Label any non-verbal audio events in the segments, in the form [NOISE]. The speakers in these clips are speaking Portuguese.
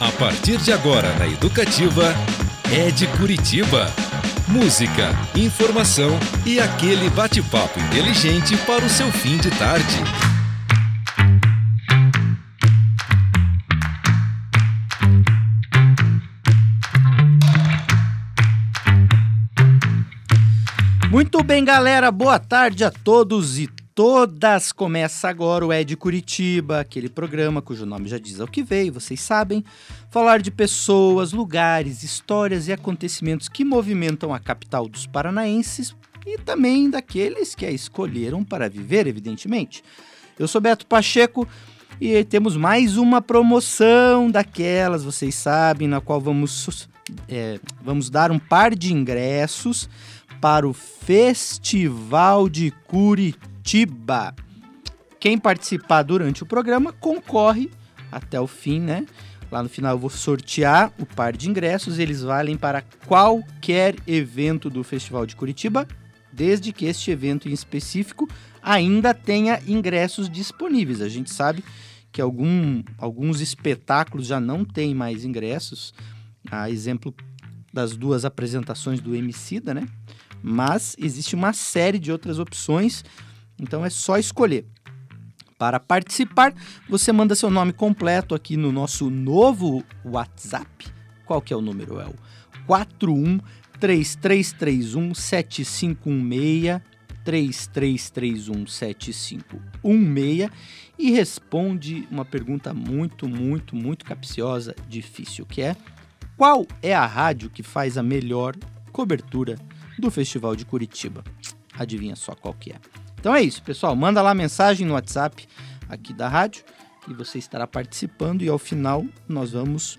A partir de agora na Educativa, é de Curitiba. Música, informação e aquele bate-papo inteligente para o seu fim de tarde. Muito bem, galera. Boa tarde a todos e todas. Começa agora o Ed Curitiba, aquele programa cujo nome já diz ao que veio, vocês sabem. Falar de pessoas, lugares, histórias e acontecimentos que movimentam a capital dos paranaenses e também daqueles que a escolheram para viver, evidentemente. Eu sou Beto Pacheco e temos mais uma promoção daquelas, vocês sabem, na qual vamos, é, vamos dar um par de ingressos para o Festival de Curitiba. Quem participar durante o programa concorre até o fim, né? Lá no final eu vou sortear o par de ingressos, eles valem para qualquer evento do Festival de Curitiba, desde que este evento em específico ainda tenha ingressos disponíveis. A gente sabe que algum, alguns espetáculos já não têm mais ingressos, a exemplo das duas apresentações do Emicida, né? mas existe uma série de outras opções, então é só escolher. Para participar, você manda seu nome completo aqui no nosso novo WhatsApp. Qual que é o número? É o 41 3331 7516 3331 7516 e responde uma pergunta muito, muito, muito capciosa, difícil, que é qual é a rádio que faz a melhor cobertura do Festival de Curitiba. Adivinha só qual que é. Então é isso, pessoal. Manda lá mensagem no WhatsApp aqui da rádio e você estará participando e ao final nós vamos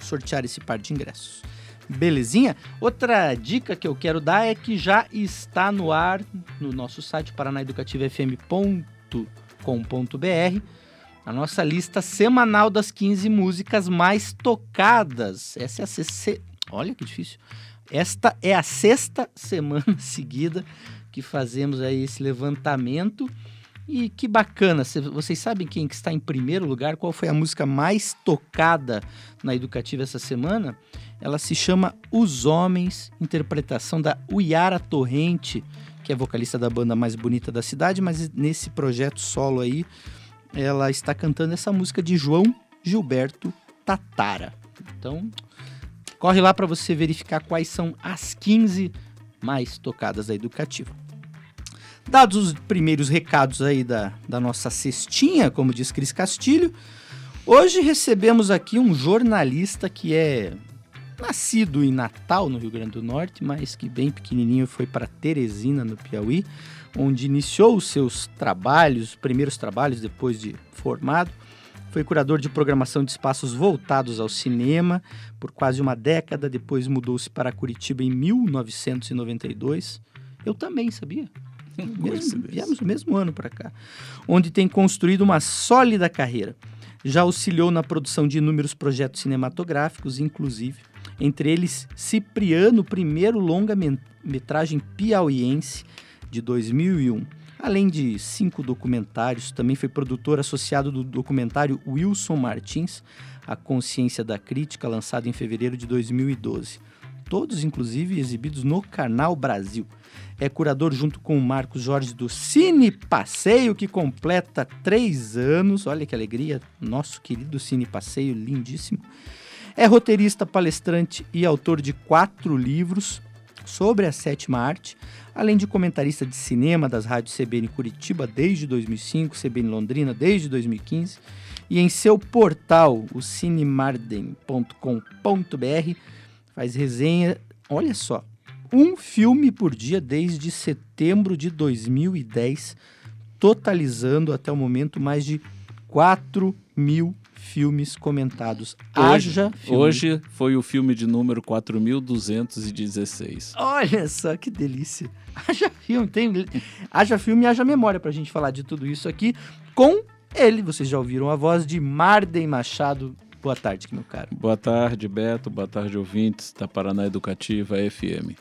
sortear esse par de ingressos. Belezinha? Outra dica que eu quero dar é que já está no ar no nosso site paranaeducativofm.com.br a nossa lista semanal das 15 músicas mais tocadas. Essa é a CC. Olha que difícil. Esta é a sexta semana [LAUGHS] seguida que fazemos aí esse levantamento. E que bacana, vocês sabem quem que está em primeiro lugar? Qual foi a música mais tocada na Educativa essa semana? Ela se chama Os Homens, interpretação da Uiara Torrente, que é vocalista da banda mais bonita da cidade, mas nesse projeto solo aí, ela está cantando essa música de João Gilberto Tatara. Então, Corre lá para você verificar quais são as 15 mais tocadas da Educativa. Dados os primeiros recados aí da, da nossa cestinha, como diz Cris Castilho, hoje recebemos aqui um jornalista que é nascido em Natal, no Rio Grande do Norte, mas que bem pequenininho foi para Teresina, no Piauí, onde iniciou os seus trabalhos, primeiros trabalhos depois de formado. Foi curador de programação de espaços voltados ao cinema por quase uma década, depois mudou-se para Curitiba em 1992. Eu também, sabia? Mesmo, viemos no mesmo ano para cá, onde tem construído uma sólida carreira. Já auxiliou na produção de inúmeros projetos cinematográficos, inclusive, entre eles Cipriano, primeiro longa-metragem piauiense de 2001 Além de cinco documentários, também foi produtor associado do documentário Wilson Martins, A Consciência da Crítica, lançado em fevereiro de 2012. Todos, inclusive, exibidos no Canal Brasil. É curador junto com o Marcos Jorge do Cine Passeio, que completa três anos. Olha que alegria, nosso querido Cine Passeio, lindíssimo. É roteirista, palestrante e autor de quatro livros sobre a sétima arte, além de comentarista de cinema das rádios CBN Curitiba desde 2005, CBN Londrina desde 2015, e em seu portal, o cinemarden.com.br, faz resenha, olha só, um filme por dia desde setembro de 2010, totalizando até o momento mais de 4 mil filmes comentados. Hoje, Haja filme. Hoje foi o filme de número 4216. Olha só que delícia. [LAUGHS] Haja filme, tem haja filme e haja memória pra gente falar de tudo isso aqui com ele. Vocês já ouviram a voz de Marden Machado. Boa tarde, meu caro. Boa tarde, Beto. Boa tarde, ouvintes da Paraná Educativa FM.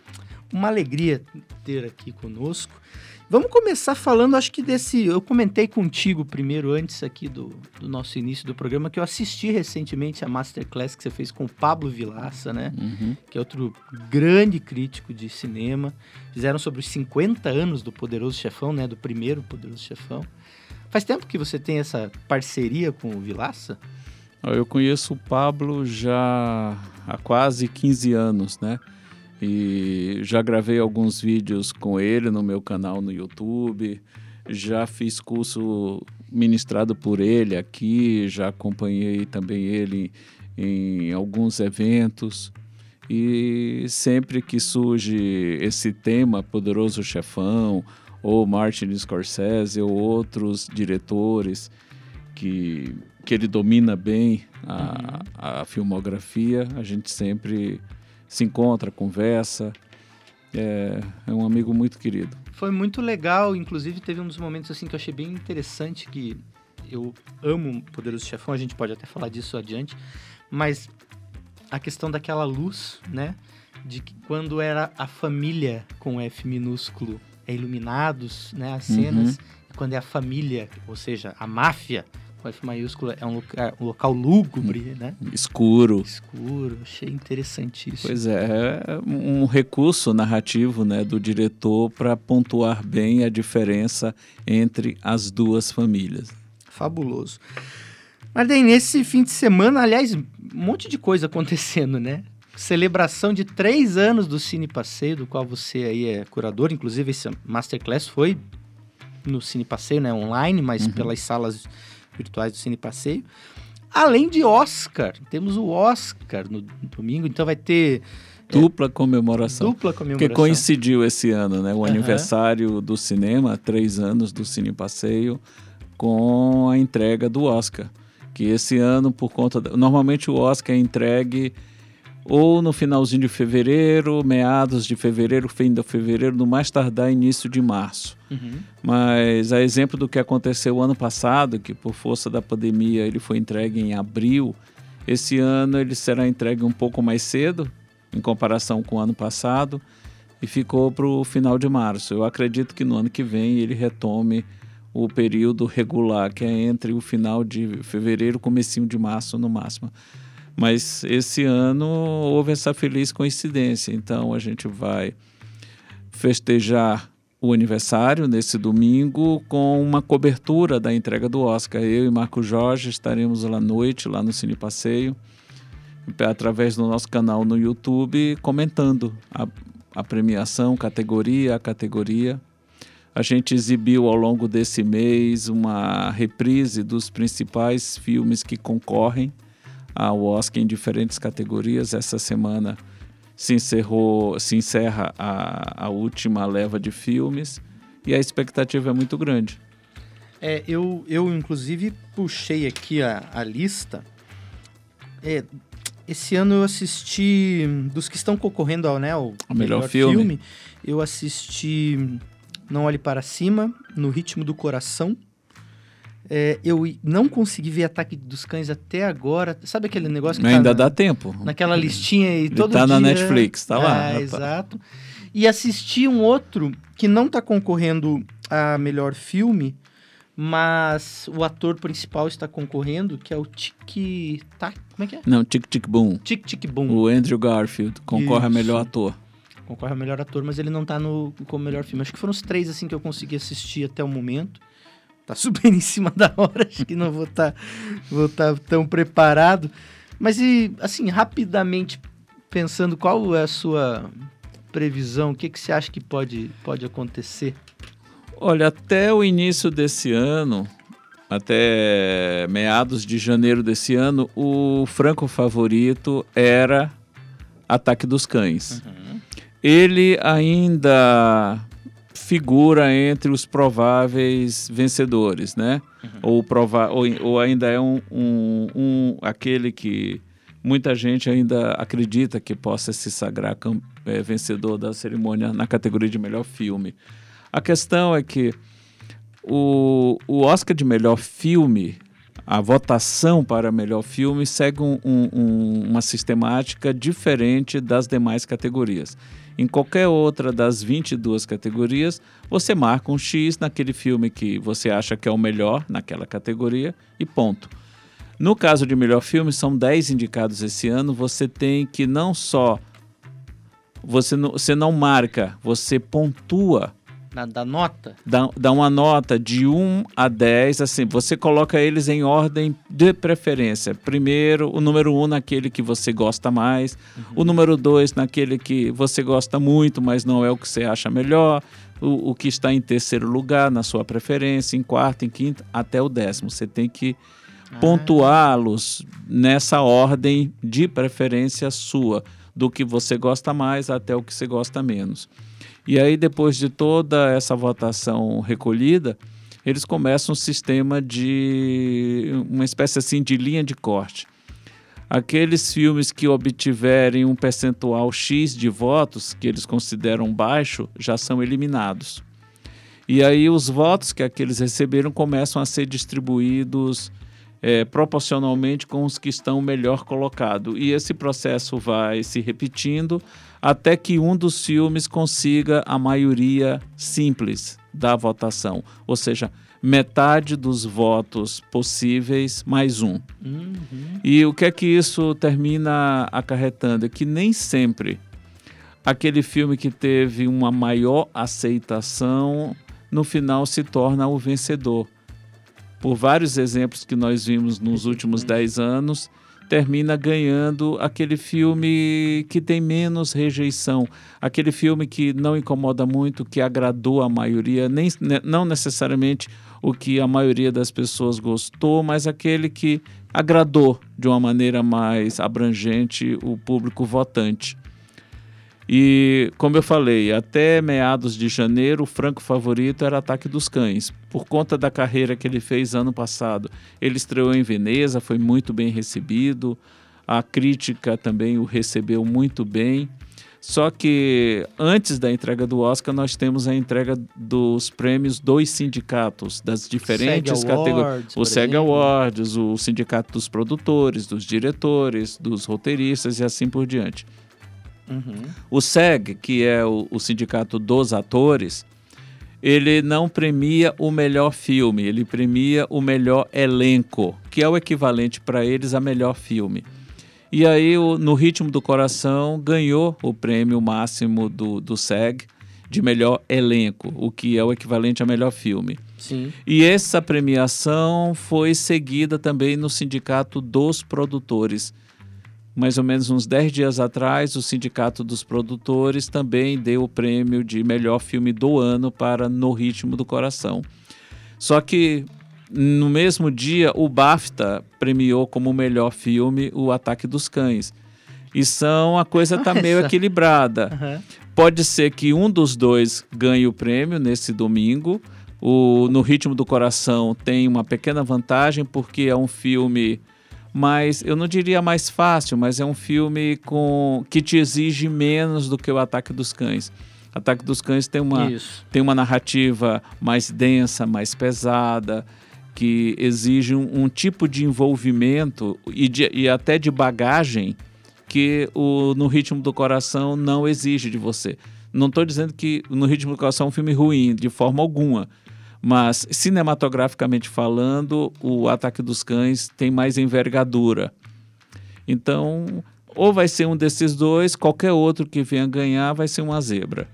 Uma alegria ter aqui conosco. Vamos começar falando, acho que desse. Eu comentei contigo primeiro, antes aqui do, do nosso início do programa, que eu assisti recentemente a Masterclass que você fez com o Pablo Vilaça, né? Uhum. Que é outro grande crítico de cinema. Fizeram sobre os 50 anos do Poderoso Chefão, né? Do primeiro Poderoso Chefão. Faz tempo que você tem essa parceria com o Vilaça? Eu conheço o Pablo já há quase 15 anos, né? E já gravei alguns vídeos com ele no meu canal no YouTube. Já fiz curso ministrado por ele aqui, já acompanhei também ele em alguns eventos. E sempre que surge esse tema, Poderoso Chefão, ou Martin Scorsese, ou outros diretores que, que ele domina bem a, uhum. a filmografia, a gente sempre se encontra, conversa. É, é um amigo muito querido. Foi muito legal, inclusive teve um dos momentos assim que eu achei bem interessante que eu amo Poderoso Chefão, a gente pode até falar disso adiante, mas a questão daquela luz, né? De que quando era a família com F minúsculo é iluminados, né? As cenas, uhum. quando é a família, ou seja, a máfia com F maiúsculo é um local, um local lúgubre, né? Escuro. Escuro, achei interessantíssimo. Pois é, é um recurso narrativo né, do diretor para pontuar bem a diferença entre as duas famílias. Fabuloso. Mas daí, nesse fim de semana, aliás, um monte de coisa acontecendo, né? Celebração de três anos do Cine Passeio, do qual você aí é curador. Inclusive, esse Masterclass foi no Cine Passeio, né? Online, mas uhum. pelas salas virtuais do Cine Passeio. Além de Oscar, temos o Oscar no domingo, então vai ter é, Dupla comemoração. Dupla comemoração. Que coincidiu esse ano, né? O uhum. aniversário do cinema, três anos do Cine Passeio, com a entrega do Oscar. Que esse ano, por conta. Da... Normalmente o Oscar é entregue ou no finalzinho de fevereiro, meados de fevereiro, fim de fevereiro, no mais tardar início de março. Uhum. Mas a exemplo do que aconteceu ano passado, que por força da pandemia ele foi entregue em abril, esse ano ele será entregue um pouco mais cedo, em comparação com o ano passado, e ficou para o final de março. Eu acredito que no ano que vem ele retome o período regular, que é entre o final de fevereiro e comecinho de março no máximo. Mas esse ano houve essa feliz coincidência. Então a gente vai festejar o aniversário nesse domingo com uma cobertura da entrega do Oscar. Eu e Marco Jorge estaremos lá à noite, lá no Cine Passeio, através do nosso canal no YouTube, comentando a, a premiação, categoria a categoria. A gente exibiu ao longo desse mês uma reprise dos principais filmes que concorrem ao Oscar em diferentes categorias. Essa semana se encerrou, se encerra a, a última leva de filmes e a expectativa é muito grande. É, eu, eu inclusive puxei aqui a, a lista. É, esse ano eu assisti dos que estão concorrendo ao né, o melhor, melhor filme. filme. Eu assisti Não Olhe para Cima, No Ritmo do Coração, é, eu não consegui ver Ataque dos Cães até agora. Sabe aquele negócio que Ainda tá na, dá tempo. Naquela listinha e todo tá dia... na Netflix, tá lá. É, exato. E assisti um outro que não tá concorrendo a melhor filme, mas o ator principal está concorrendo, que é o Tic Tac. Como é que é? Não, Tic Tic Boom. Tic Tic Boom. O Andrew Garfield concorre Isso. a melhor ator. Concorre a melhor ator, mas ele não tá no como melhor filme. Acho que foram os três assim que eu consegui assistir até o momento tá super em cima da hora, acho que não vou estar tá, vou tá tão preparado. Mas e assim, rapidamente pensando, qual é a sua previsão? O que, que você acha que pode, pode acontecer? Olha, até o início desse ano, até meados de janeiro desse ano, o franco favorito era Ataque dos Cães. Uhum. Ele ainda figura entre os prováveis vencedores, né? Uhum. Ou, prova ou, ou, ainda é um, um, um, aquele que muita gente ainda acredita que possa se sagrar é, vencedor da cerimônia na categoria de melhor filme. A questão é que o, o Oscar de melhor filme, a votação para melhor filme segue um, um, uma sistemática diferente das demais categorias. Em qualquer outra das 22 categorias, você marca um X naquele filme que você acha que é o melhor naquela categoria e ponto. No caso de melhor filme, são 10 indicados esse ano. Você tem que não só. Você não, você não marca, você pontua da, da nota? Dá, dá uma nota de 1 a 10, assim, você coloca eles em ordem de preferência. Primeiro, o número 1 naquele que você gosta mais, uhum. o número 2 naquele que você gosta muito, mas não é o que você acha melhor, o, o que está em terceiro lugar na sua preferência, em quarto, em quinto, até o décimo. Você tem que ah. pontuá-los nessa ordem de preferência sua, do que você gosta mais até o que você gosta menos. E aí, depois de toda essa votação recolhida, eles começam um sistema de uma espécie assim de linha de corte. Aqueles filmes que obtiverem um percentual X de votos, que eles consideram baixo, já são eliminados. E aí os votos que aqueles receberam começam a ser distribuídos é, proporcionalmente com os que estão melhor colocados. E esse processo vai se repetindo até que um dos filmes consiga a maioria simples da votação, ou seja, metade dos votos possíveis mais um. Uhum. E o que é que isso termina acarretando? É que nem sempre aquele filme que teve uma maior aceitação no final se torna o vencedor. Por vários exemplos que nós vimos nos últimos dez anos, termina ganhando aquele filme que tem menos rejeição, aquele filme que não incomoda muito, que agradou a maioria, nem, né, não necessariamente o que a maioria das pessoas gostou, mas aquele que agradou de uma maneira mais abrangente o público votante. E, como eu falei, até meados de janeiro, o franco favorito era Ataque dos Cães, por conta da carreira que ele fez ano passado. Ele estreou em Veneza, foi muito bem recebido, a crítica também o recebeu muito bem. Só que antes da entrega do Oscar, nós temos a entrega dos prêmios dos sindicatos, das diferentes categorias. O SEG Awards, o Sindicato dos Produtores, dos Diretores, dos Roteiristas e assim por diante. Uhum. O SEG, que é o, o sindicato dos atores, ele não premia o melhor filme, ele premia o melhor elenco, que é o equivalente para eles a melhor filme. E aí, o, no Ritmo do Coração, ganhou o prêmio máximo do, do SEG de melhor elenco, o que é o equivalente a melhor filme. Sim. E essa premiação foi seguida também no Sindicato dos Produtores mais ou menos uns 10 dias atrás, o Sindicato dos Produtores também deu o prêmio de melhor filme do ano para No Ritmo do Coração. Só que no mesmo dia, o BAFTA premiou como melhor filme o Ataque dos Cães. E são a coisa está meio equilibrada. Uhum. Pode ser que um dos dois ganhe o prêmio nesse domingo. O No Ritmo do Coração tem uma pequena vantagem porque é um filme mas eu não diria mais fácil, mas é um filme com que te exige menos do que o Ataque dos Cães. Ataque dos Cães tem uma, tem uma narrativa mais densa, mais pesada, que exige um, um tipo de envolvimento e, de, e até de bagagem que o No Ritmo do Coração não exige de você. Não estou dizendo que No Ritmo do Coração é um filme ruim, de forma alguma. Mas, cinematograficamente falando, o Ataque dos Cães tem mais envergadura. Então, ou vai ser um desses dois, qualquer outro que venha ganhar vai ser uma zebra.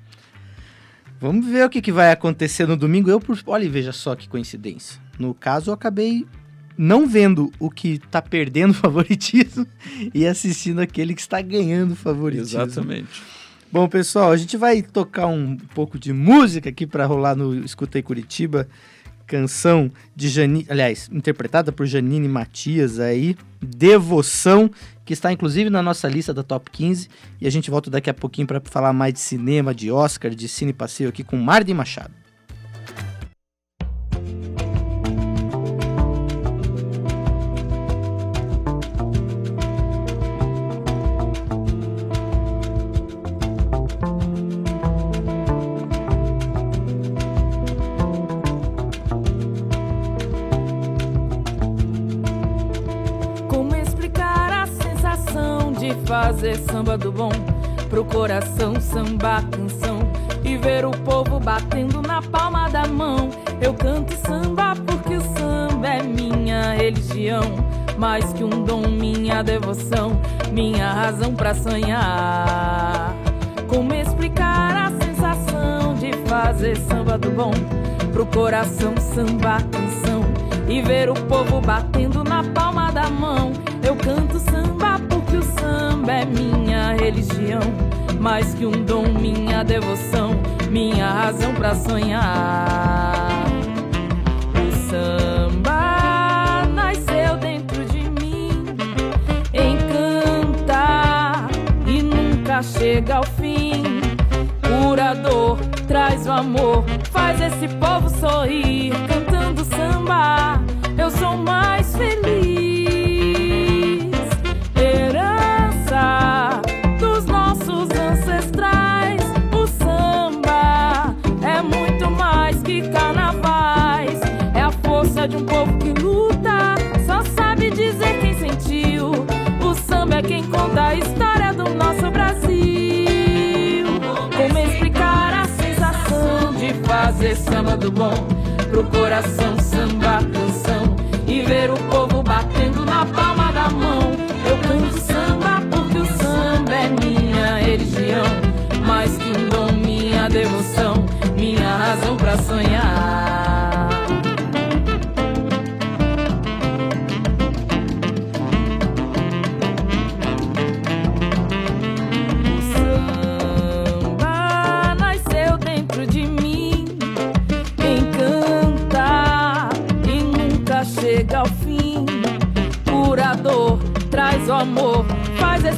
Vamos ver o que, que vai acontecer no domingo. Eu, por... olha, veja só que coincidência. No caso, eu acabei não vendo o que está perdendo favoritismo [LAUGHS] e assistindo aquele que está ganhando favoritismo. Exatamente. Bom, pessoal, a gente vai tocar um pouco de música aqui para rolar no Escutei Curitiba. Canção de Janine, aliás, interpretada por Janine Matias aí, Devoção, que está inclusive na nossa lista da Top 15. E a gente volta daqui a pouquinho para falar mais de cinema, de Oscar, de cine passeio aqui com Marden Machado. Mais que um dom, minha devoção, minha razão para sonhar. Como explicar a sensação de fazer samba do bom? Pro coração samba canção e ver o povo batendo na palma da mão. Eu canto samba porque o samba é minha religião, mais que um dom, minha devoção, minha razão para sonhar. Chega ao fim. Curador, traz o amor, faz esse povo sorrir. Cantando samba, eu sou mais feliz. Herança dos nossos ancestrais. O samba é muito mais que carnavais. É a força de um povo que luta. Só sabe dizer quem sentiu. O samba é quem conta a história fazer samba do bom? Pro coração samba canção e ver o povo batendo na palma da mão. Eu canto samba porque o samba é minha religião, mais que um dom, minha devoção, minha razão pra sonhar.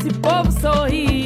Esse povo sorrir.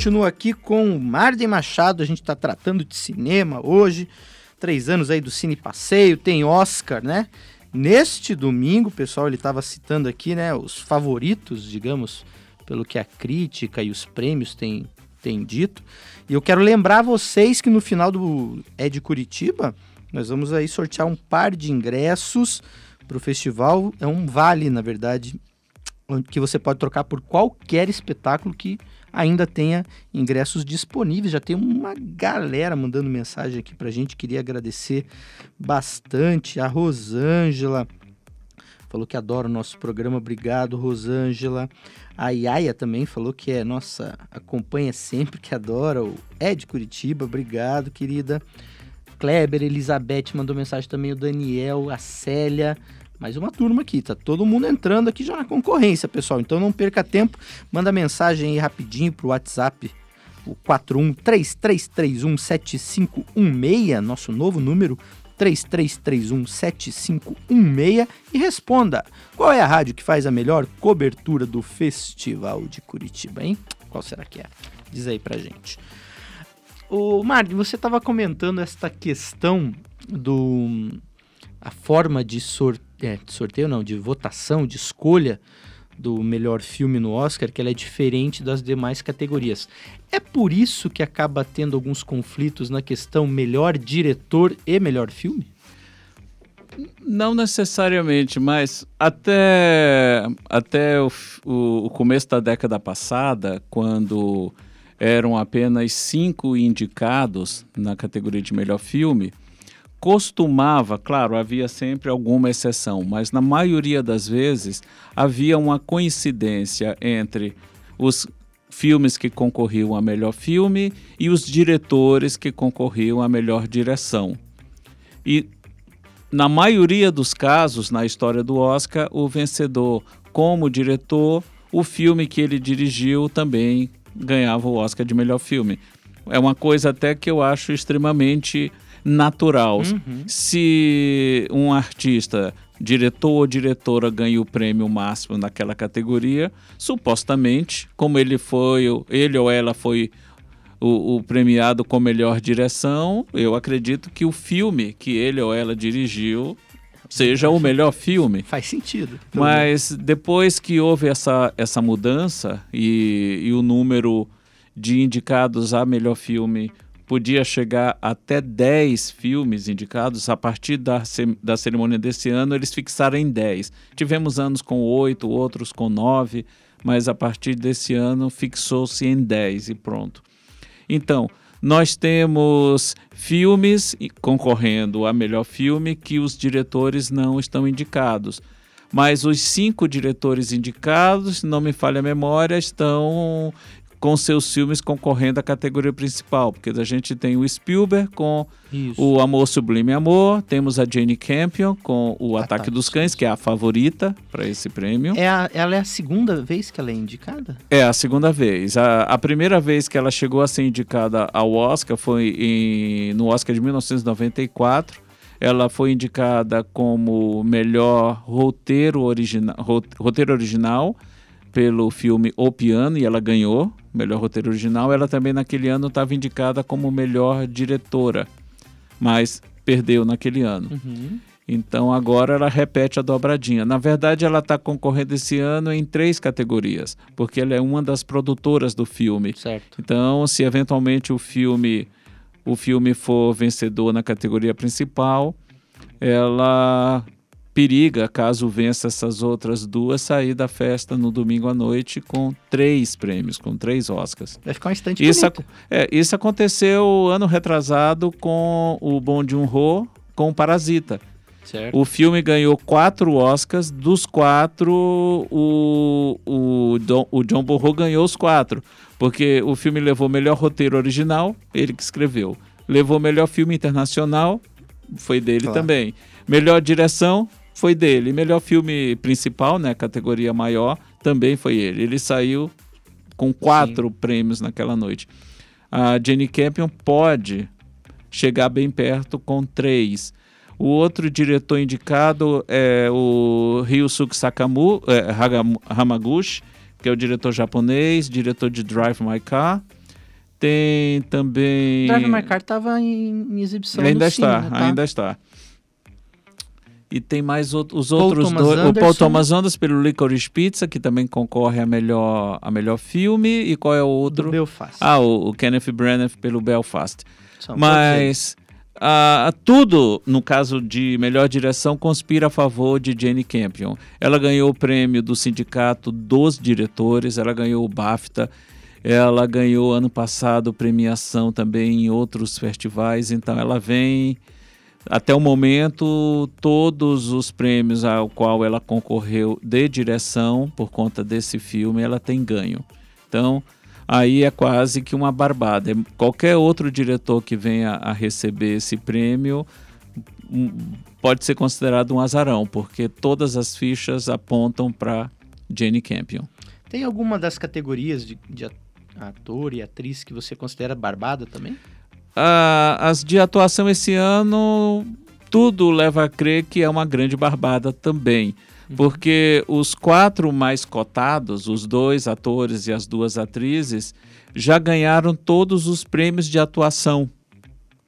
Continua aqui com o Marden Machado, a gente está tratando de cinema hoje. Três anos aí do Cine Passeio, tem Oscar, né? Neste domingo, pessoal, ele estava citando aqui, né, os favoritos, digamos, pelo que a crítica e os prêmios têm, têm dito. E eu quero lembrar vocês que no final do É de Curitiba, nós vamos aí sortear um par de ingressos para o festival. É um vale, na verdade, que você pode trocar por qualquer espetáculo que ainda tenha ingressos disponíveis. Já tem uma galera mandando mensagem aqui pra gente. Queria agradecer bastante a Rosângela. Falou que adora o nosso programa. Obrigado, Rosângela. A Yaya também falou que é, nossa, acompanha sempre, que adora o É de Curitiba. Obrigado, querida. Kleber, Elizabeth mandou mensagem também, o Daniel, a Célia. Mais uma turma aqui, tá todo mundo entrando aqui já na concorrência, pessoal. Então não perca tempo, manda mensagem aí rapidinho pro WhatsApp, o 4133317516, nosso novo número, 33317516 e responda: qual é a rádio que faz a melhor cobertura do Festival de Curitiba, hein? Qual será que é? Diz aí pra gente. O Martin, você estava comentando esta questão do a forma de, sor, é, de sorteio, não, de votação, de escolha do melhor filme no Oscar, que ela é diferente das demais categorias. É por isso que acaba tendo alguns conflitos na questão melhor diretor e melhor filme? Não necessariamente, mas até, até o- o começo da década passada, quando eram apenas cinco indicados na categoria de melhor filme, costumava, claro, havia sempre alguma exceção, mas na maioria das vezes havia uma coincidência entre os filmes que concorriam a melhor filme e os diretores que concorriam a melhor direção. E na maioria dos casos na história do Oscar, o vencedor como diretor, o filme que ele dirigiu também ganhava o Oscar de melhor filme. É uma coisa até que eu acho extremamente natural. Uhum. Se um artista, diretor ou diretora, ganha o prêmio máximo naquela categoria, supostamente, como ele foi, ele ou ela foi o, o premiado com melhor direção, eu acredito que o filme que ele ou ela dirigiu seja o melhor filme. [LAUGHS] Faz sentido. Mas depois que houve essa, essa mudança e, e o número de indicados a melhor filme podia chegar até 10 filmes indicados, a partir da, da cerimônia desse ano eles fixaram em 10. Tivemos anos com 8, outros com 9, mas a partir desse ano fixou-se em 10 e pronto. Então, nós temos filmes concorrendo a melhor filme que os diretores não estão indicados. Mas os cinco diretores indicados, se não me falha a memória, estão com seus filmes concorrendo à categoria principal, porque a gente tem o Spielberg com Isso. o Amor Sublime Amor, temos a Jane Campion com o Ataque, Ataque dos Cães, que é a favorita para esse prêmio. É a- ela é a segunda vez que ela é indicada? É a segunda vez. A, a primeira vez que ela chegou a ser indicada ao Oscar foi em- no Oscar de 1994. Ela foi indicada como melhor roteiro, origina, ro- roteiro original pelo filme O Piano e ela ganhou melhor roteiro original. Ela também naquele ano estava indicada como melhor diretora, mas perdeu naquele ano. Uhum. Então agora ela repete a dobradinha. Na verdade, ela está concorrendo esse ano em três categorias, porque ela é uma das produtoras do filme. Certo. Então, se eventualmente o filme o filme for vencedor na categoria principal, ela periga, caso vença essas outras duas, sair da festa no domingo à noite com três prêmios, com três Oscars. Vai ficar um instante Isso, ac- é, isso aconteceu ano retrasado com o Bong Joon-ho com Parasita. Certo. O filme ganhou quatro Oscars, dos quatro, o, o, Don- o John Borro ganhou os quatro. Porque o filme levou melhor roteiro original, ele que escreveu. Levou melhor filme internacional, foi dele Claro. também. Melhor direção, foi dele. Melhor filme principal, né, categoria maior, também foi ele. Ele saiu com quatro prêmios naquela noite. A Jenny Campion pode chegar bem perto com três. O outro diretor indicado é o Ryusuke Sakamu, é, Hamaguchi, que é o diretor japonês, diretor de Drive My Car. Tem também. Drive My Car tava em, em exibição ainda no está, cine, né, tá? ainda está. E tem mais out- os outros dois. O Paul Anderson. Thomas Anderson pelo Licorice Pizza, que também concorre a melhor, a melhor filme. E qual é o Do outro? Belfast. Ah, o, o Kenneth Branagh pelo Belfast. São. Mas ah, tudo, no caso de melhor direção, conspira a favor de Jane Campion. Ela ganhou o prêmio do Sindicato dos Diretores, ela ganhou o BAFTA, ela ganhou ano passado premiação também em outros festivais, então ela vem. Até o momento, todos os prêmios ao qual ela concorreu de direção por conta desse filme, ela tem ganho. Então, aí é quase que uma barbada. Qualquer outro diretor que venha a receber esse prêmio hum, pode ser considerado um azarão, porque todas as fichas apontam para Jane Campion. Tem alguma das categorias de, de ator e atriz que você considera barbada também? Ah, as de atuação esse ano, tudo leva a crer que é uma grande barbada também. Porque os quatro mais cotados, os dois atores e as duas atrizes, já ganharam todos os prêmios de atuação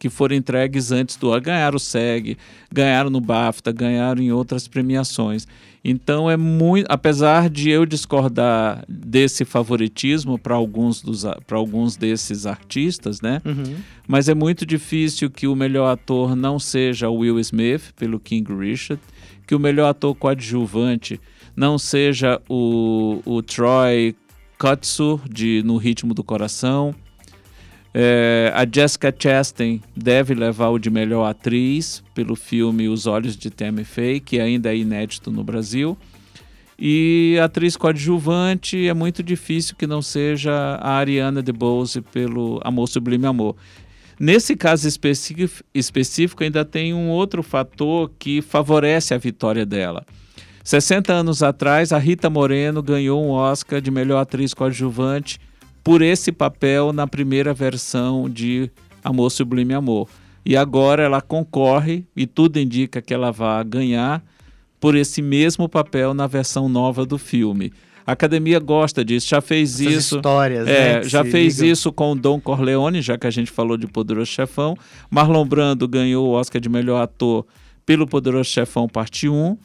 que foram entregues antes do ganharam o SEG, ganharam no BAFTA, ganharam em outras premiações. Então é muito, apesar de eu discordar desse favoritismo para alguns dos para alguns desses artistas, né? Uhum. Mas é muito difícil que o melhor ator não seja o Will Smith, pelo King Richard, que o melhor ator coadjuvante não seja o, o Troy Kotsur, de No Ritmo do Coração, É, a Jessica Chastain deve levar o de melhor atriz pelo filme Os Olhos de Tammy Faye, que ainda é inédito no Brasil. E atriz coadjuvante é muito difícil que não seja a Ariana DeBose pelo Amor Sublime Amor. Nesse caso específico, ainda tem um outro fator que favorece a vitória dela. 60 anos atrás, a Rita Moreno ganhou um Oscar de melhor atriz coadjuvante por esse papel na primeira versão de Amor Sublime Amor. E agora ela concorre, e tudo indica que ela vai ganhar, por esse mesmo papel na versão nova do filme. A academia gosta disso, já fez Essas isso. histórias, É, né, já fez ligam. isso com o Dom Corleone, já que a gente falou de Poderoso Chefão. Marlon Brando ganhou o Oscar de melhor ator pelo Poderoso Chefão Parte 1,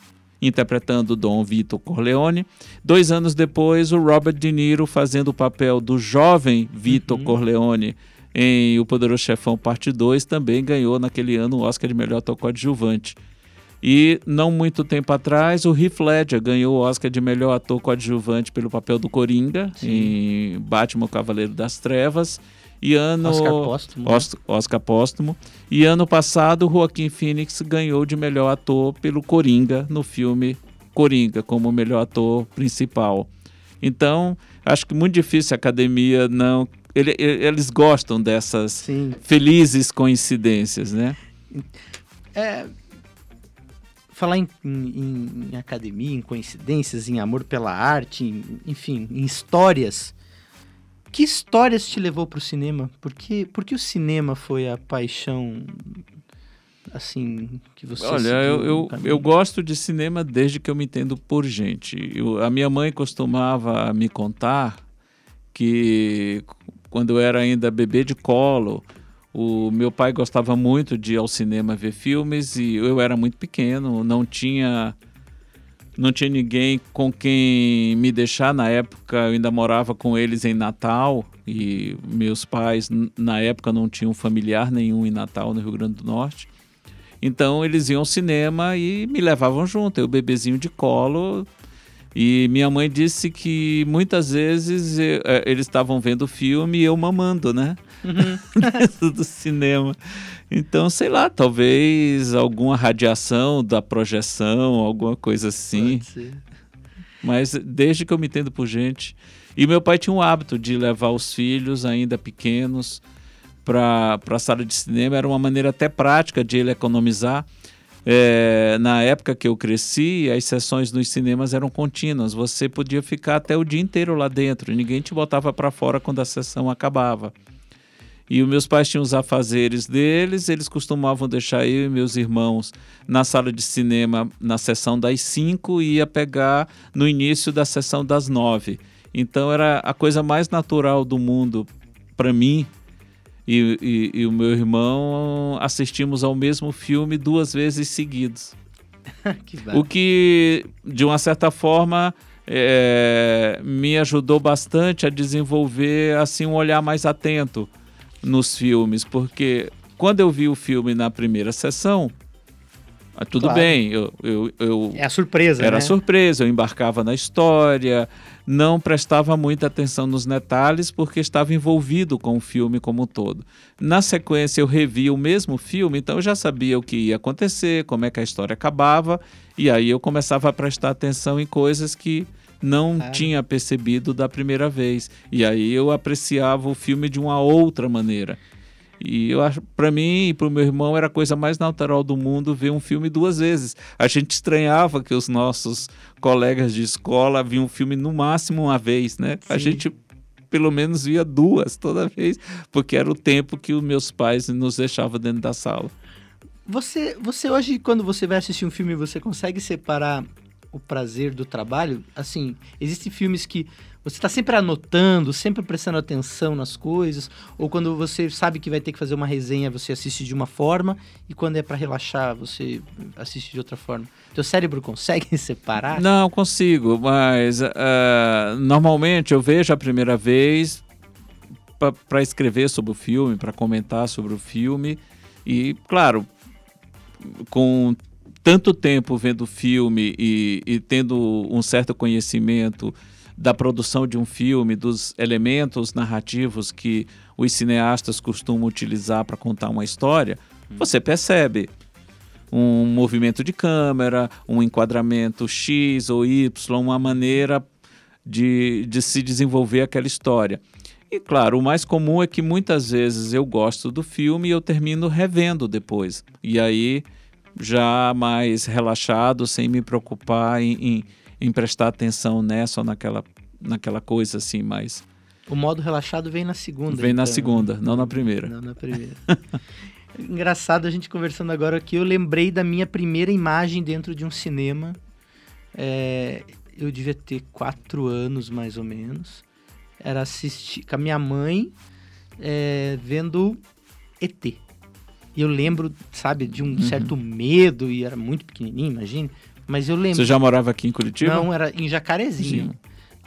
interpretando Dom Vito Corleone. Dois anos depois, o Robert De Niro fazendo o papel do jovem Vito Uhum. Corleone em O Poderoso Chefão Parte 2, também ganhou naquele ano o Oscar de melhor ator coadjuvante. E não muito tempo atrás, o Heath Ledger ganhou o Oscar de melhor ator coadjuvante pelo papel do Coringa em Batman Cavaleiro das Trevas. E ano Oscar póstumo, né? Os- Oscar póstumo. E ano passado, Joaquim Phoenix ganhou de melhor ator pelo Coringa no filme Coringa como melhor ator principal. Então, acho que muito difícil a academia não ele- eles gostam dessas Sim. felizes coincidências, né? É, falar em, em- em academia, em coincidências, em amor pela arte, em- enfim, em histórias. Que histórias te levou para o cinema? Por que, por que o cinema foi a paixão, assim, que você Olha, eu, eu, eu gosto de cinema desde que eu me entendo por gente. Eu- a minha mãe costumava me contar que quando eu era ainda bebê de colo, o meu pai gostava muito de ir ao cinema ver filmes e eu era muito pequeno, não tinha não tinha ninguém com quem me deixar na época, eu ainda morava com eles em Natal e meus pais na época não tinham familiar nenhum em Natal, no Rio Grande do Norte. Então eles iam ao cinema e me levavam junto, eu bebezinho de colo. E minha mãe disse que muitas vezes eh, eles estavam vendo o filme e eu mamando, né? [LAUGHS] Dentro do cinema. Então, sei lá, talvez alguma radiação da projeção, alguma coisa assim. Pode ser. Mas desde que eu me entendo por gente. E meu pai tinha um hábito de levar os filhos, ainda pequenos, para a sala de cinema. Era uma maneira até prática de ele economizar. É, na época que eu cresci, as sessões nos cinemas eram contínuas. Você podia ficar até o dia inteiro lá dentro. Ninguém te botava para fora quando a sessão acabava. E os meus pais tinham os afazeres deles, eles costumavam deixar eu e meus irmãos na sala de cinema na sessão das 5 e ia pegar no início da sessão das 9. Então era a coisa mais natural do mundo para mim e, e- e o meu irmão assistimos ao mesmo filme duas vezes seguidos. [LAUGHS] que. O que, de uma certa forma, é, me ajudou bastante a desenvolver assim um olhar mais atento nos filmes, porque quando eu vi o filme na primeira sessão, ah, tudo Claro. bem, eu, eu, eu É a surpresa, era né? surpresa, eu embarcava na história, não prestava muita atenção nos detalhes porque estava envolvido com o filme como um todo. Na sequência, eu revi o mesmo filme, então eu já sabia o que ia acontecer, como é que a história acabava, e aí eu começava a prestar atenção em coisas que não tinha percebido da primeira vez. E aí eu apreciava o filme de uma outra maneira. E eu acho, para mim e para o meu irmão, era a coisa mais natural do mundo ver um filme duas vezes. A gente estranhava que os nossos colegas de escola viam um filme no máximo uma vez, né? A Sim. gente pelo menos via duas toda vez, porque era o tempo que os meus pais nos deixavam dentro da sala. Você, você hoje, quando você vai assistir um filme, você consegue separar o prazer do trabalho? Assim, existem filmes que você está sempre anotando, sempre prestando atenção nas coisas, ou quando você sabe que vai ter que fazer uma resenha, você assiste de uma forma, e quando é para relaxar, você assiste de outra forma. Teu cérebro consegue [LAUGHS] separar? Não, consigo, mas ah, normalmente eu vejo a primeira vez para escrever sobre o filme, para comentar sobre o filme. E, claro, com tanto tempo vendo o filme e, e tendo um certo conhecimento da produção de um filme, dos elementos narrativos que os cineastas costumam utilizar para contar uma história, você percebe um movimento de câmera, um enquadramento X ou Y, uma maneira de, de se desenvolver aquela história. E claro, o mais comum é que muitas vezes eu gosto do filme e eu termino revendo depois. E aí, já mais relaxado, sem me preocupar em, em, em prestar atenção nessa ou naquela, naquela coisa assim, mais. O modo relaxado vem na segunda. Vem na então. segunda, não na primeira. Não na primeira. [LAUGHS] Engraçado a gente conversando agora aqui, eu lembrei da minha primeira imagem dentro de um cinema. É, eu devia ter quatro anos, mais ou menos. Era assistir com a minha mãe, é, vendo ET. E eu lembro, sabe, de um certo medo, e era muito pequenininho, imagine. Mas eu lembro. Você já morava aqui em Curitiba? Não, era em Jacarezinho. Sim.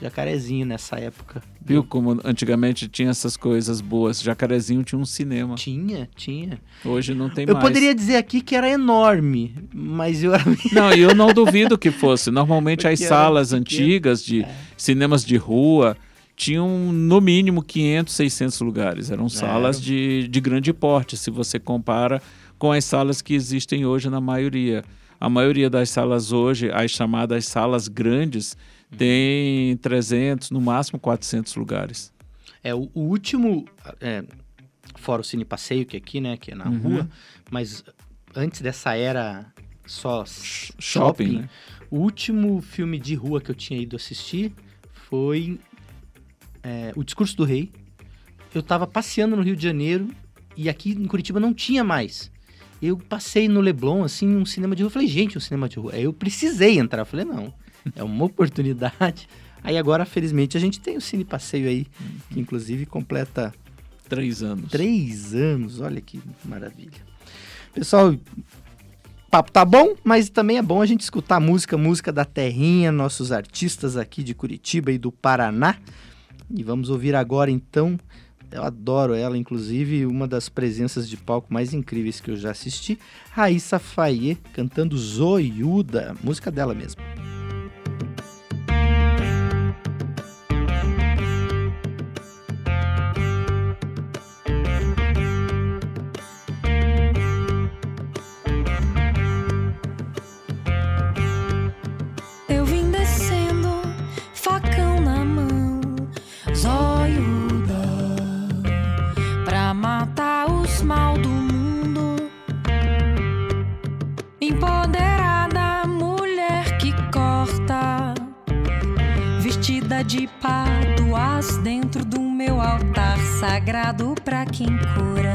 Jacarezinho nessa época. Viu como antigamente tinha essas coisas boas? Jacarezinho tinha um cinema. Tinha, tinha. Hoje não tem Eu mais. poderia dizer aqui que era enorme, mas eu era [LAUGHS] Não, eu não duvido que fosse. Normalmente as Porque era salas antigas de É. cinemas de rua tinham no mínimo 500, 600 lugares. Eram salas de, de grande porte, se você compara com as salas que existem hoje na maioria. A maioria das salas hoje, as chamadas salas grandes, Uhum. tem 300, no máximo 400 lugares. É, o, o último, é, fora o Cine Passeio, que é aqui, né, que é na Uhum. rua, mas antes dessa era só Sh- shopping, shopping, né? o último filme de rua que eu tinha ido assistir foi é, O Discurso do Rei. Eu tava passeando no Rio de Janeiro e aqui em Curitiba não tinha mais. Eu passei no Leblon, assim, um cinema de rua. Eu falei, gente, um cinema de rua. Aí eu precisei entrar. Eu falei, não, é uma [LAUGHS] oportunidade. Aí agora, felizmente, a gente tem o Cine Passeio aí, que inclusive completa Três anos. três anos. Olha que maravilha. Pessoal, papo tá bom, mas também é bom a gente escutar música, música da terrinha, nossos artistas aqui de Curitiba e do Paraná. E vamos ouvir agora então. Eu adoro ela, inclusive, uma das presenças de palco mais incríveis que eu já assisti. Raíssa Faye cantando Zoiuda, música dela mesmo. Sagrado pra quem cura.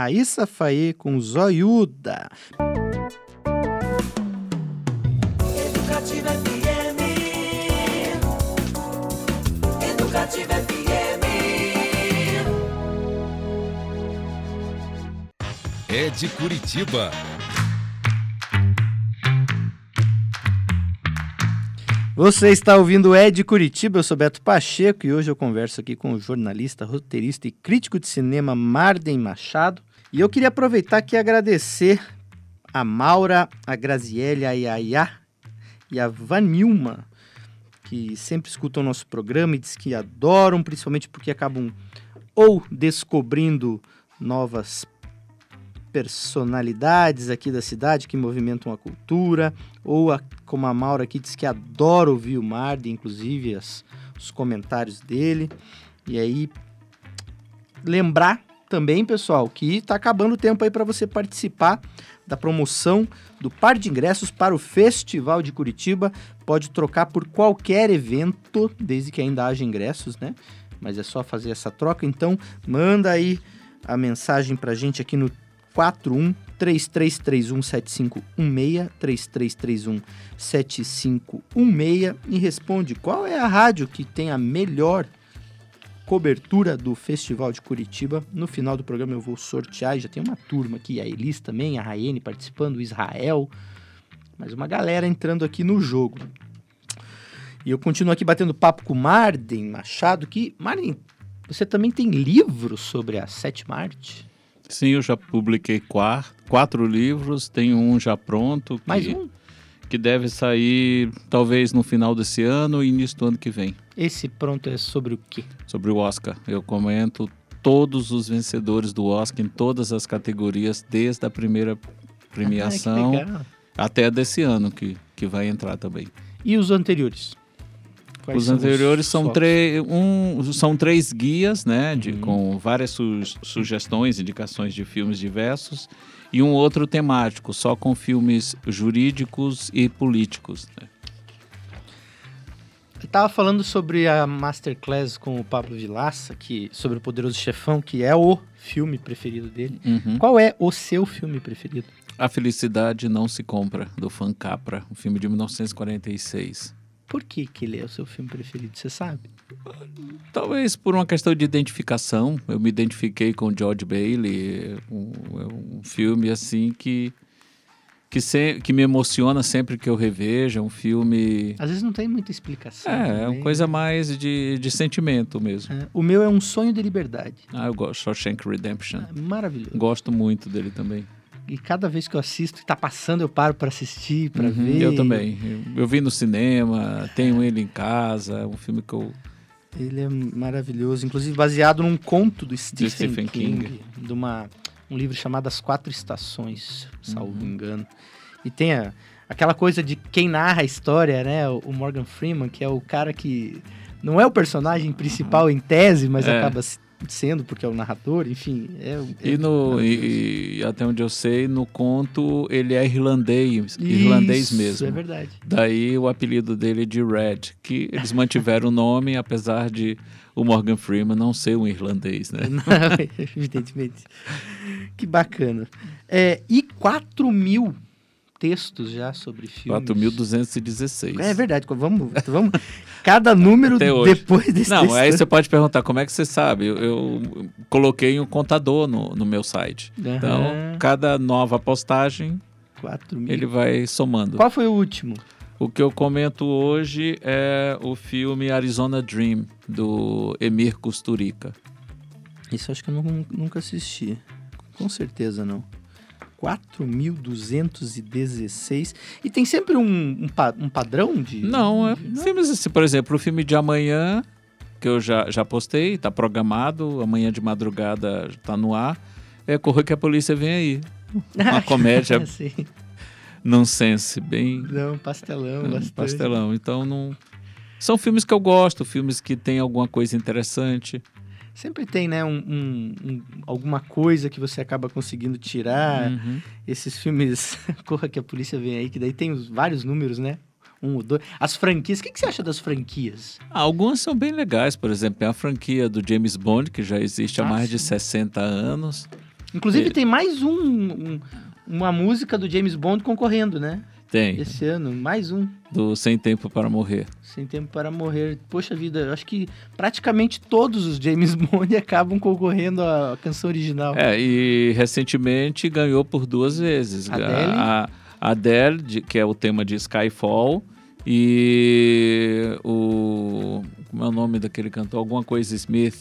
Raíssa Faê com Zoiuda. Educativa FM. Educativa FM. É de Curitiba. Você está ouvindo o Ed Curitiba, eu sou Beto Pacheco e hoje eu converso aqui com o jornalista, roteirista e crítico de cinema Marden Machado. E eu queria aproveitar aqui e agradecer a Maura, a Graziele, a Yaya e a Vanilma, que sempre escutam o nosso programa e diz que adoram, principalmente porque acabam ou descobrindo novas personalidades aqui da cidade que movimentam a cultura, ou a- como a Maura aqui diz que adora ouvir o Mardi, inclusive as- os comentários dele. E aí, lembrar também, pessoal, que está acabando o tempo aí para você participar da promoção do par de ingressos para o Festival de Curitiba. Pode trocar por qualquer evento, desde que ainda haja ingressos, né? Mas é só fazer essa troca. Então, manda aí a mensagem pra gente aqui no 41 3331 7516 3331 7516 e responde qual é a rádio que tem a melhor cobertura do Festival de Curitiba. No final do programa eu vou sortear, já tem uma turma aqui, a Elis também, a Raiane participando, o Israel, mais uma galera entrando aqui no jogo. E eu continuo aqui batendo papo com o Marden Machado, que, Marden, você também tem livros sobre a sétima arte? Sim, eu já publiquei quatro, quatro livros, tenho um já pronto. Que, Mais um? Que deve sair talvez no final desse ano e início do ano que vem. Esse pronto é sobre o quê? Sobre o Oscar. Eu comento todos os vencedores do Oscar em todas as categorias, desde a primeira premiação Ah, até desse ano, que, que vai entrar também. E os anteriores? Quais os são anteriores são, focos? tre um, são três guias, né? De, Uhum. Com várias su sugestões, indicações de filmes diversos. E um outro temático, só com filmes jurídicos e políticos. né? Eu tava falando sobre a Masterclass com o Pablo Vilaça, que, sobre o Poderoso Chefão, que é o filme preferido dele. Uhum. Qual é o seu filme preferido? A Felicidade Não Se Compra, do Fan Capra, um filme de 1946. Por que, que ele é o seu filme preferido, você sabe? Talvez por uma questão de identificação. Eu me identifiquei com George Bailey. Um, é um filme assim que que, se, que me emociona sempre que eu revejo. É um filme. Às vezes não tem muita explicação. É, é uma né? coisa mais de, de sentimento mesmo. É, O meu é um sonho de liberdade. Ah, eu gosto. Shawshank Redemption. É maravilhoso. Gosto muito dele também. E cada vez que eu assisto tá passando, eu paro pra assistir, pra Uhum, ver. Eu também. Eu, eu vi no cinema, tenho ele em casa. É um filme que eu. Ele é maravilhoso, inclusive baseado num conto do Stephen, Stephen King, King. de uma, um livro chamado As Quatro Estações, salvo Uhum. engano. E tem a- aquela coisa de quem narra a história, né? O, o Morgan Freeman, que é o cara que não é o personagem principal em tese, mas É. acaba sendo porque é o narrador, enfim. É, é E, no, e, até onde eu sei, no conto ele é irlandês, irlandês Isso, mesmo. É verdade. Daí o apelido dele é de Red, que eles mantiveram o nome apesar de o Morgan Freeman não ser um irlandês, né? [LAUGHS] Não, [LAUGHS] evidentemente. Que bacana. É, e 4 mil textos já sobre filmes. 4.216. É verdade. Vamos, vamos. Cada número depois desse Não, texto. aí você pode perguntar como é que você sabe. Eu, eu coloquei um contador no, no meu site. Então, Aham. cada nova postagem 4 mil. ele vai somando. Qual foi o último? O que eu comento hoje é o filme Arizona Dream, do Emir Kusturica. Isso eu acho que eu nu- nunca assisti. Com certeza não. 4.216. E tem sempre um, um, um padrão de. Não, é de- filmes assim, por exemplo, o filme de amanhã, que eu já, já postei, tá programado, amanhã de madrugada tá no ar, é Corra que a Polícia Vem Aí. [LAUGHS] Uma comédia [LAUGHS] Sim. nonsense, bem Não, pastelão, hum, bastante. pastelão. Então não... São filmes que eu gosto, filmes que tem alguma coisa interessante. Sempre tem, né, um, um- um- alguma coisa que você acaba conseguindo tirar. Uhum. Esses filmes, [LAUGHS] Corra que a Polícia Vem Aí, que daí tem os vários números, né? Um ou dois. As franquias, o que, que você acha das franquias? Ah, algumas são bem legais, por exemplo, tem a franquia do James Bond, que já existe há Ah, mais de sim. 60 anos. Inclusive Ele- tem mais um, um- uma música do James Bond concorrendo, né? Tem, Esse ano, mais um. do Sem Tempo para Morrer. Sem Tempo para Morrer. Poxa vida, eu acho que praticamente todos os James [LAUGHS] Bond acabam concorrendo à canção original. É, e recentemente ganhou por duas vezes. Adele? A, a Adele, de- que é o tema de Skyfall, e o. Como é o nome daquele cantor? Alguma coisa Smith.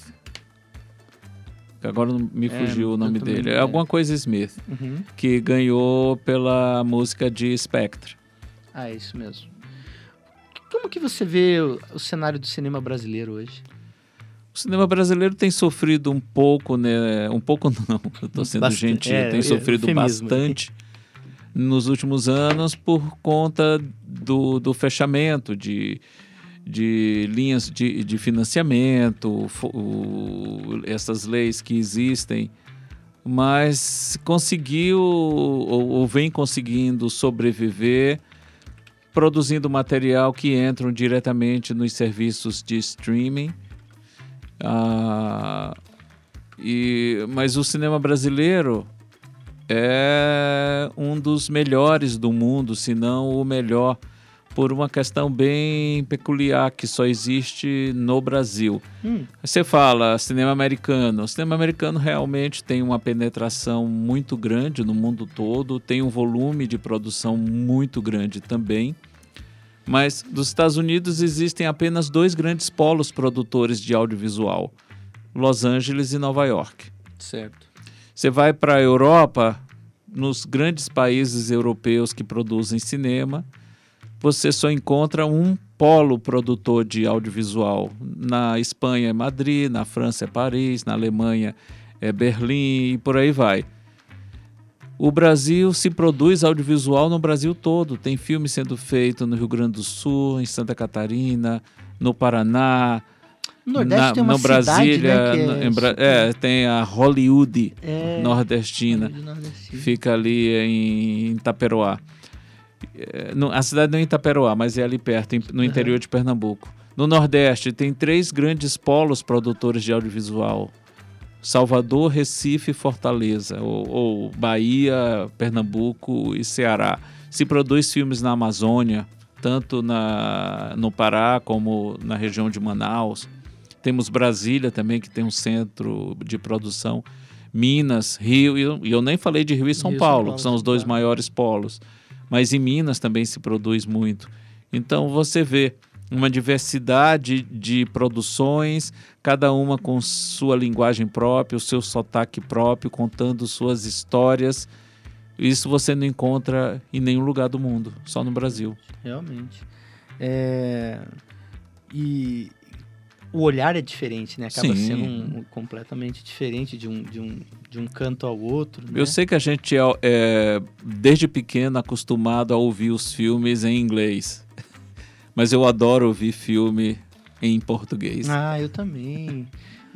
Agora não me É, fugiu o eu nome dele. É é. alguma coisa Smith, Uhum. que ganhou pela música de Spectre. Ah, é isso mesmo. Como que você vê o, o cenário do cinema brasileiro hoje? O cinema brasileiro tem sofrido um pouco, né? Um pouco [LAUGHS] não, eu tô sendo Bastante, gentil, é, tem é, sofrido eufemismo. bastante nos últimos anos por conta do, do fechamento de, de linhas de, de financiamento, o- essas leis que existem, mas conseguiu ou, ou vem conseguindo sobreviver produzindo material que entram diretamente nos serviços de streaming. Ah, e, mas o cinema brasileiro é um dos melhores do mundo, se não o melhor, por uma questão bem peculiar que só existe no Brasil. Hum, Você fala cinema americano. O cinema americano realmente tem uma penetração muito grande no mundo todo, tem um volume de produção muito grande também. Mas dos Estados Unidos existem apenas dois grandes polos produtores de audiovisual: Los Angeles e Nova York. certo. Você vai para a Europa, nos grandes países europeus que produzem cinema, você só encontra um polo produtor de audiovisual. Na Espanha é Madrid, na França é Paris, na Alemanha é Berlim e por aí vai. O Brasil se produz audiovisual no Brasil todo. Tem filme sendo feito no Rio Grande do Sul, em Santa Catarina, no Paraná, No Nordeste na, tem uma no cidade, Brasília, né, é, em Bra- é, tem a Hollywood É, nordestina, do Nordeste. fica ali em Itaperoá. É, a cidade não é Itaperoá, mas é ali perto, no Uhum. interior de Pernambuco. No Nordeste tem três grandes polos produtores de audiovisual: Salvador, Recife e Fortaleza, ou, ou Bahia, Pernambuco e Ceará. Se produz filmes na Amazônia, tanto na, no Pará como na região de Manaus. Temos Brasília também, que tem um centro de produção. Minas, Rio, e eu, e eu nem falei de Rio e São Rio e São Paulo, Paulo, que são os dois claro. maiores polos. Mas em Minas também se produz muito. Então você vê uma diversidade de produções, cada uma com sua linguagem própria, o seu sotaque próprio, contando suas histórias. Isso você não encontra em nenhum lugar do mundo, só no Brasil. Realmente. É, E o olhar é diferente, né? Acaba Sim. sendo um- um completamente diferente de um, de, um, de um canto ao outro. né? Eu sei que a gente é, é, desde pequeno, acostumado a ouvir os filmes em inglês. [LAUGHS] Mas eu adoro ouvir filme em português. Ah, eu também.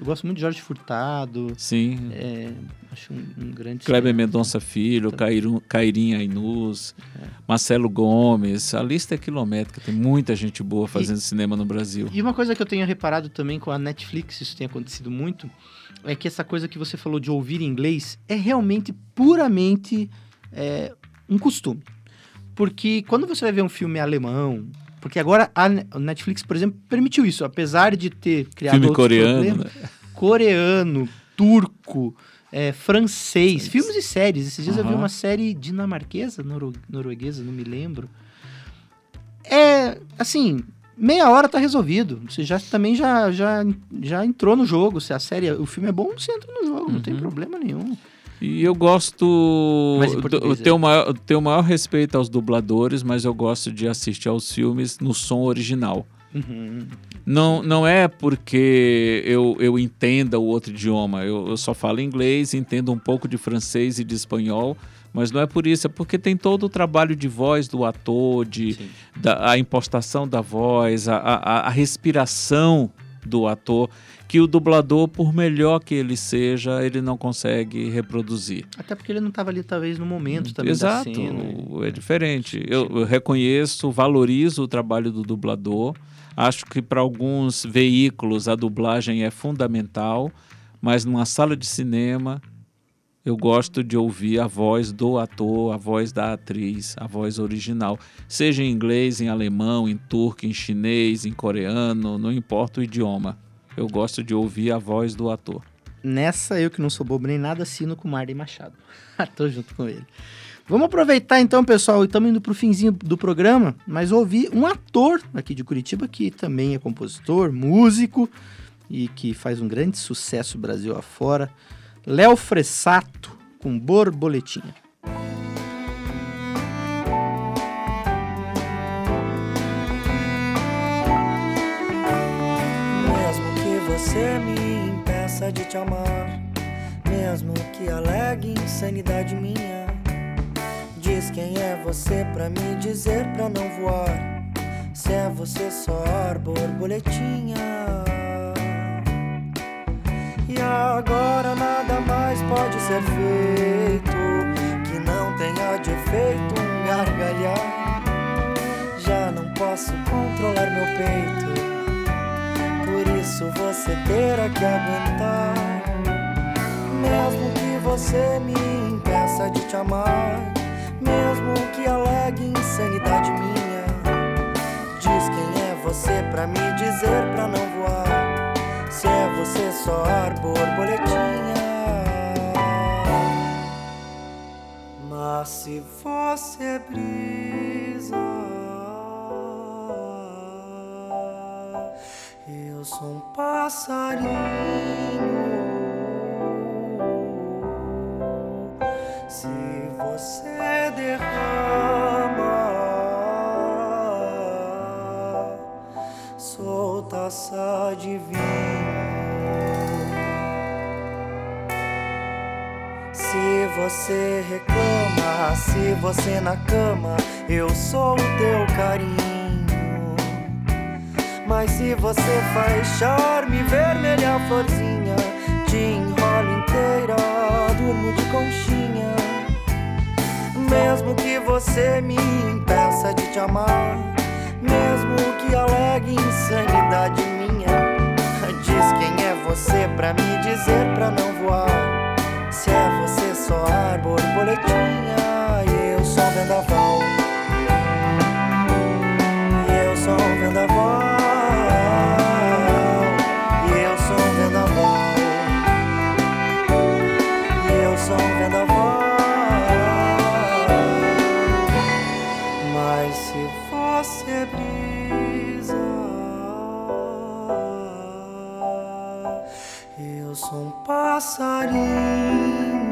Eu gosto muito de Jorge Furtado. Sim. É, acho um, um grande. Kleber. Mendonça Filho, Cairu- Cairim Ainus, Marcelo Gomes. A lista é quilométrica, tem muita gente boa fazendo cinema no Brasil. E uma coisa que eu tenho reparado também com a Netflix, isso tem acontecido muito, é que essa coisa que você falou de ouvir inglês é realmente puramente é, um costume. Porque quando você vai ver um filme alemão, porque agora a Ne- a Netflix, por exemplo, permitiu isso, apesar de ter criado Filme coreano, problemas, né? coreano, turco, é, francês, Francês. filmes e séries. Esses dias eu vi uma série dinamarquesa, noro- norueguesa, não me lembro. É, assim, meia hora tá resolvido. Você já também já, já, já entrou no jogo. Se a série, o filme é bom, você entra no jogo, não tem Uhum. problema nenhum. E eu gosto. Mas do- tenho, o maior, tenho maior respeito aos dubladores, mas eu gosto de assistir aos filmes no som original. Uhum. Não, não é porque eu, eu entenda o outro idioma. Eu, eu só falo inglês, entendo um pouco de francês e de espanhol, mas não é por isso. É porque tem todo o trabalho de voz do ator, de, Sim. da, a impostação da voz, a, a, a respiração do ator, que o dublador, por melhor que ele seja, ele não consegue reproduzir. Até porque ele não tava ali, talvez, no momento também Exato, da cena. é diferente. Eu, eu reconheço, valorizo o trabalho do dublador. Acho que para alguns veículos a dublagem é fundamental, mas numa sala de cinema eu gosto de ouvir a voz do ator, a voz da atriz, a voz original. Seja em inglês, em alemão, em turco, em chinês, em coreano, não importa o idioma. Eu gosto de ouvir a voz do ator. Nessa, eu que não sou bobo nem nada, assino com o Marley Machado. [LAUGHS] Tô junto com ele. Vamos aproveitar então, pessoal, estamos indo pro finzinho do programa, mas ouvir um ator aqui de Curitiba que também é compositor, músico e que faz um grande sucesso Brasil afora, Léo Fressato, com Borboletinha. Mesmo que você me impeça de te amar, mesmo que alegue insanidade minha, diz quem é você pra me dizer pra não voar. Se é você só borboletinha. E agora nada mais pode ser feito que não tenha de efeito um gargalhar. Já não posso controlar meu peito. Por isso você terá que aguentar. Mesmo que você me impeça de te amar, mesmo que alegue insanidade minha, diz quem é você pra me dizer pra não voar. Se é você só ar borboletinha. Mas se você é brisa, eu sou um passarinho. Se você derrama, sou taça de Se você reclama, se você na cama, eu sou o teu carinho. Mas se você faz charme, vermelha florzinha, te enrolo inteira, durmo de conchinha. Mesmo que você me impeça de te amar, mesmo que alegue insanidade minha, diz quem é você pra me dizer pra não voar. Se é você só ar borboletinha, eu sou um vendaval. Eu sou um vendaval. Eu sou um vendaval. Eu sou um vendaval. Mas se você brisa, eu sou um passarinho.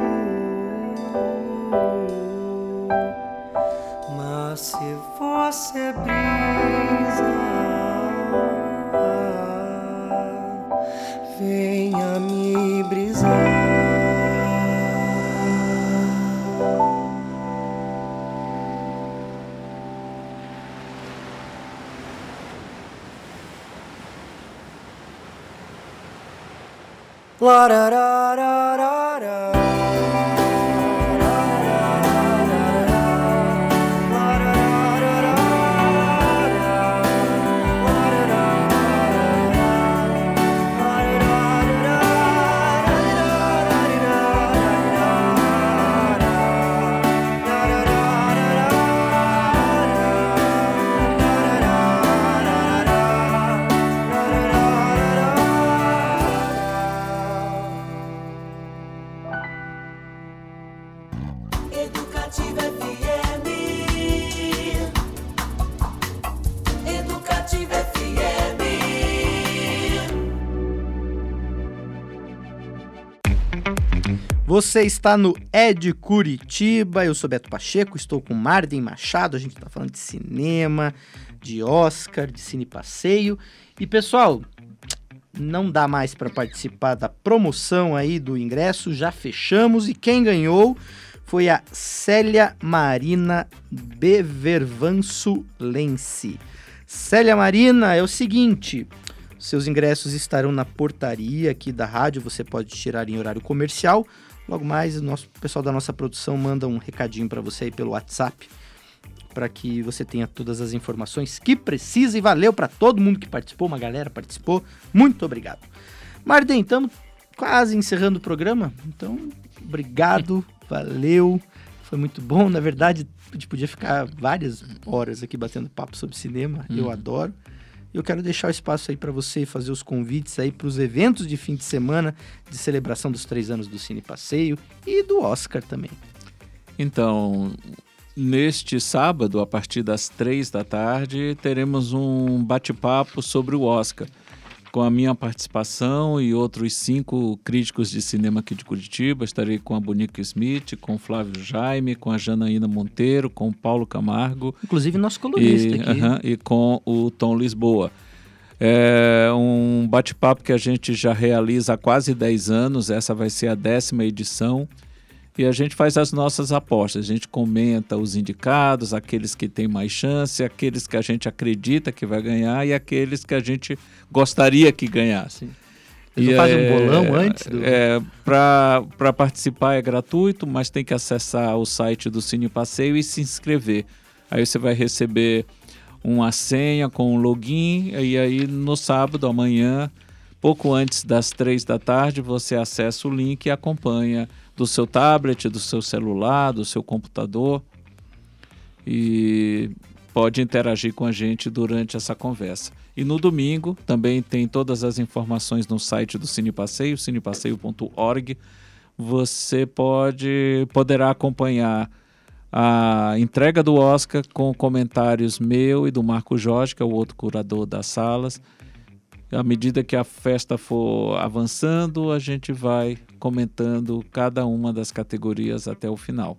La da da. Você está no Ed Curitiba, eu sou Beto Pacheco, estou com Marden Machado, a gente está falando de cinema, de Oscar, de Cine Passeio. E pessoal, não dá mais para participar da promoção aí do ingresso, já fechamos e quem ganhou foi a Célia Marina Bevervanso Lense. Célia Marina, é o seguinte, seus ingressos estarão na portaria aqui da rádio, você pode tirar em horário comercial. Logo mais, o nosso o pessoal da nossa produção manda um recadinho para você aí pelo WhatsApp, para que você tenha todas as informações que precisa. E valeu para todo mundo que participou, uma galera participou. Muito obrigado. Marden, estamos quase encerrando o programa, então obrigado, [LAUGHS] valeu. Foi muito bom. Na verdade, a gente podia ficar várias horas aqui batendo papo sobre cinema. Eu adoro. Eu quero deixar o espaço aí para você fazer os convites aí para os eventos de fim de semana de celebração dos três anos do Cine Passeio e do Oscar também. Então, neste sábado, a partir das três da tarde, teremos um bate-papo sobre o Oscar, com a minha participação e outros cinco críticos de cinema aqui de Curitiba. Estarei com a Bonica Smith, com o Flávio Jaime, com a Janaína Monteiro, com o Paulo Camargo Inclusive nosso colunista e, aqui. aham, e com o Tom Lisboa. É um bate-papo que a gente já realiza há quase 10 anos, essa vai ser a décima edição. E a gente faz as nossas apostas, a gente comenta os indicados, aqueles que têm mais chance, aqueles que a gente acredita que vai ganhar e aqueles que a gente gostaria que ganhasse. Vocês não fazem um bolão antes do- É, Para participar é gratuito, mas tem que acessar o site do Cine Passeio e se inscrever. Aí você vai receber uma senha com um login, e aí no sábado, amanhã, pouco antes das três da tarde, você acessa o link e acompanha do seu tablet, do seu celular, do seu computador e pode interagir com a gente durante essa conversa. E no domingo também tem todas as informações no site do Cine Passeio, cinepasseio.org. Você pode poderá acompanhar a entrega do Oscar com comentários meu e do Marco Jorge, que é o outro curador das salas. À medida que a festa for avançando, a gente vai comentando cada uma das categorias até o final.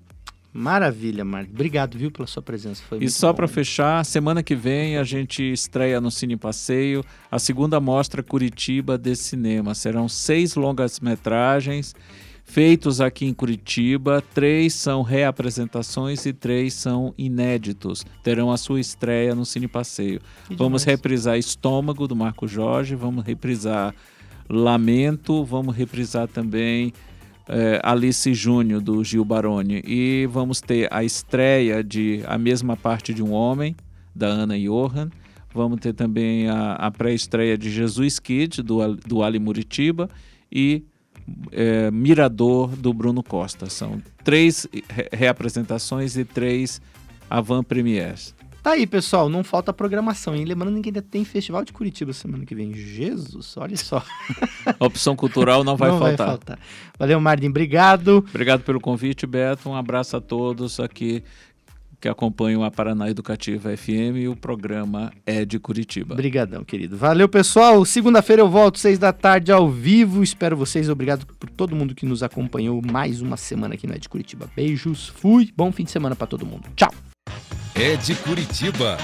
Maravilha, Marco. Obrigado, viu, pela sua presença. Foi E só para fechar, semana que vem a gente estreia no Cine Passeio a segunda mostra Curitiba de cinema. Serão seis longas-metragens feitos aqui em Curitiba. Três são reapresentações e três são inéditos. Terão a sua estreia no Cine Passeio. Que Vamos demais. reprisar Estômago do Marco Jorge, vamos reprisar Lamento, vamos reprisar também eh, Alice Júnior do Gil Baroni e vamos ter a estreia de A Mesma Parte de um Homem da Ana Johan. Vamos ter também a, a pré-estreia de Jesus Kid do, do Ali Muritiba e eh, Mirador do Bruno Costa. São três re- reapresentações e três avant-premières. Tá aí, pessoal. Não falta programação, hein? Lembrando que ainda tem Festival de Curitiba semana que vem. Jesus, olha só. A [LAUGHS] opção cultural não vai Não faltar. vai faltar. Valeu, Marden. Obrigado. Obrigado pelo convite, Beto. Um abraço a todos aqui que acompanham a Paraná Educativa FM e o programa é de Curitiba. Obrigadão, querido. Valeu, pessoal. Segunda-feira eu volto, seis da tarde, ao vivo. Espero vocês. Obrigado por todo mundo que nos acompanhou mais uma semana aqui no É de Curitiba. Beijos. Fui. Bom fim de semana pra todo mundo. Tchau. É de Curitiba.